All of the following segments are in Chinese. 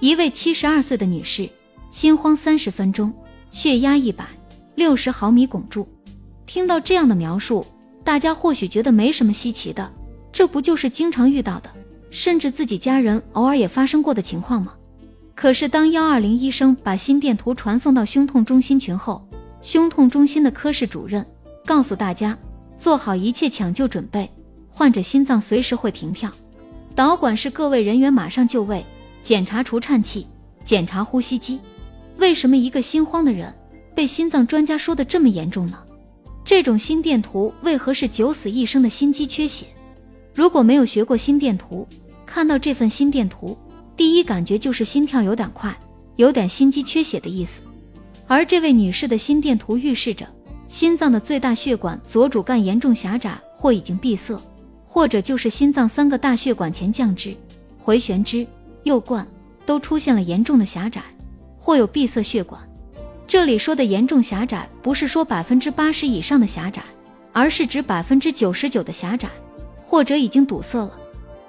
一位七十二岁的女士，心慌三十分钟，血压一百六十毫米汞柱。听到这样的描述，大家或许觉得没什么稀奇的，这不就是经常遇到的，甚至自己家人偶尔也发生过的情况吗？可是当幺二零医生把心电图传送到胸痛中心群后，胸痛中心的科室主任告诉大家，做好一切抢救准备，患者心脏随时会停跳。导管室各位人员马上就位，检查除颤器，检查呼吸机。为什么一个心慌的人被心脏专家说的这么严重呢？这种心电图为何是九死一生的心肌缺血？如果没有学过心电图，看到这份心电图，第一感觉就是心跳有点快，有点心肌缺血的意思。而这位女士的心电图预示着心脏的最大血管左主干严重狭窄或已经闭塞。或者就是心脏三个大血管前降支、回旋支、右冠都出现了严重的狭窄，或有闭塞血管。这里说的严重狭窄，不是说百分之八十以上的狭窄，而是指百分之九十九的狭窄，或者已经堵塞了。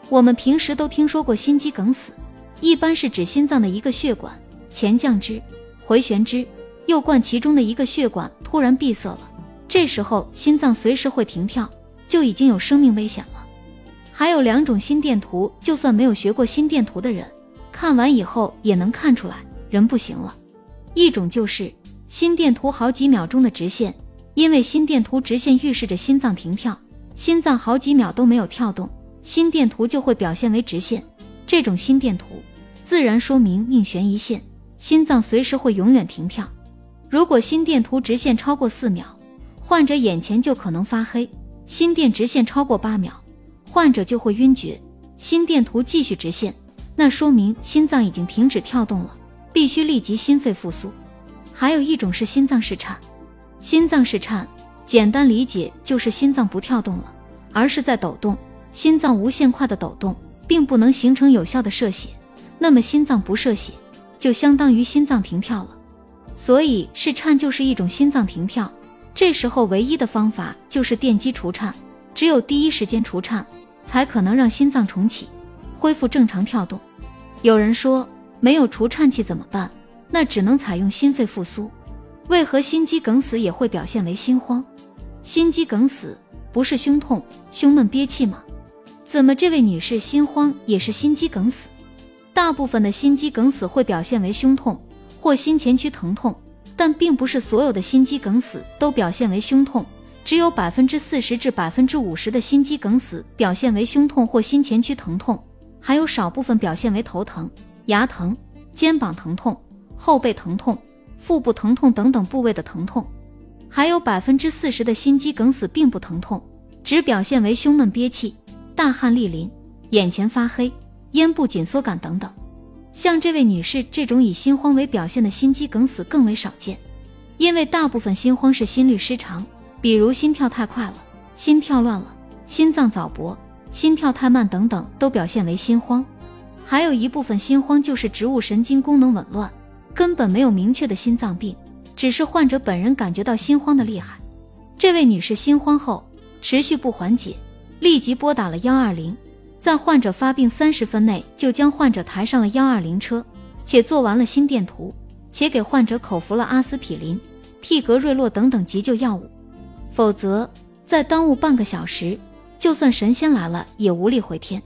我们平时都听说过心肌梗死，一般是指心脏的一个血管前降支、回旋支、右冠其中的一个血管突然闭塞了，这时候心脏随时会停跳，就已经有生命危险了。还有两种心电图，就算没有学过心电图的人，看完以后也能看出来人不行了。一种就是心电图好几秒钟的直线，因为心电图直线预示着心脏停跳，心脏好几秒都没有跳动，心电图就会表现为直线。这种心电图自然说明命悬一线，心脏随时会永远停跳。如果心电图直线超过四秒，患者眼前就可能发黑；心电直线超过八秒。患者就会晕厥，心电图继续直线，那说明心脏已经停止跳动了，必须立即心肺复苏。还有一种是心脏室颤，心脏室颤简单理解就是心脏不跳动了，而是在抖动，心脏无限快的抖动，并不能形成有效的射血，那么心脏不射血，就相当于心脏停跳了。所以室颤就是一种心脏停跳，这时候唯一的方法就是电击除颤。只有第一时间除颤，才可能让心脏重启，恢复正常跳动。有人说没有除颤器怎么办？那只能采用心肺复苏。为何心肌梗死也会表现为心慌？心肌梗死不是胸痛、胸闷憋气吗？怎么这位女士心慌也是心肌梗死？大部分的心肌梗死会表现为胸痛或心前区疼痛，但并不是所有的心肌梗死都表现为胸痛。只有百分之四十至百分之五十的心肌梗死表现为胸痛或心前区疼痛，还有少部分表现为头疼、牙疼、肩膀疼痛、后背疼痛、腹部疼痛等等部位的疼痛。还有百分之四十的心肌梗死并不疼痛，只表现为胸闷憋气、大汗淋漓、眼前发黑、咽部紧缩感等等。像这位女士这种以心慌为表现的心肌梗死更为少见，因为大部分心慌是心律失常。比如心跳太快了、心跳乱了、心脏早搏、心跳太慢等等，都表现为心慌。还有一部分心慌就是植物神经功能紊乱，根本没有明确的心脏病，只是患者本人感觉到心慌的厉害。这位女士心慌后持续不缓解，立即拨打了幺二零，在患者发病三十分内就将患者抬上了幺二零车，且做完了心电图，且给患者口服了阿司匹林、替格瑞洛等等急救药物。否则，再耽误半个小时，就算神仙来了也无力回天。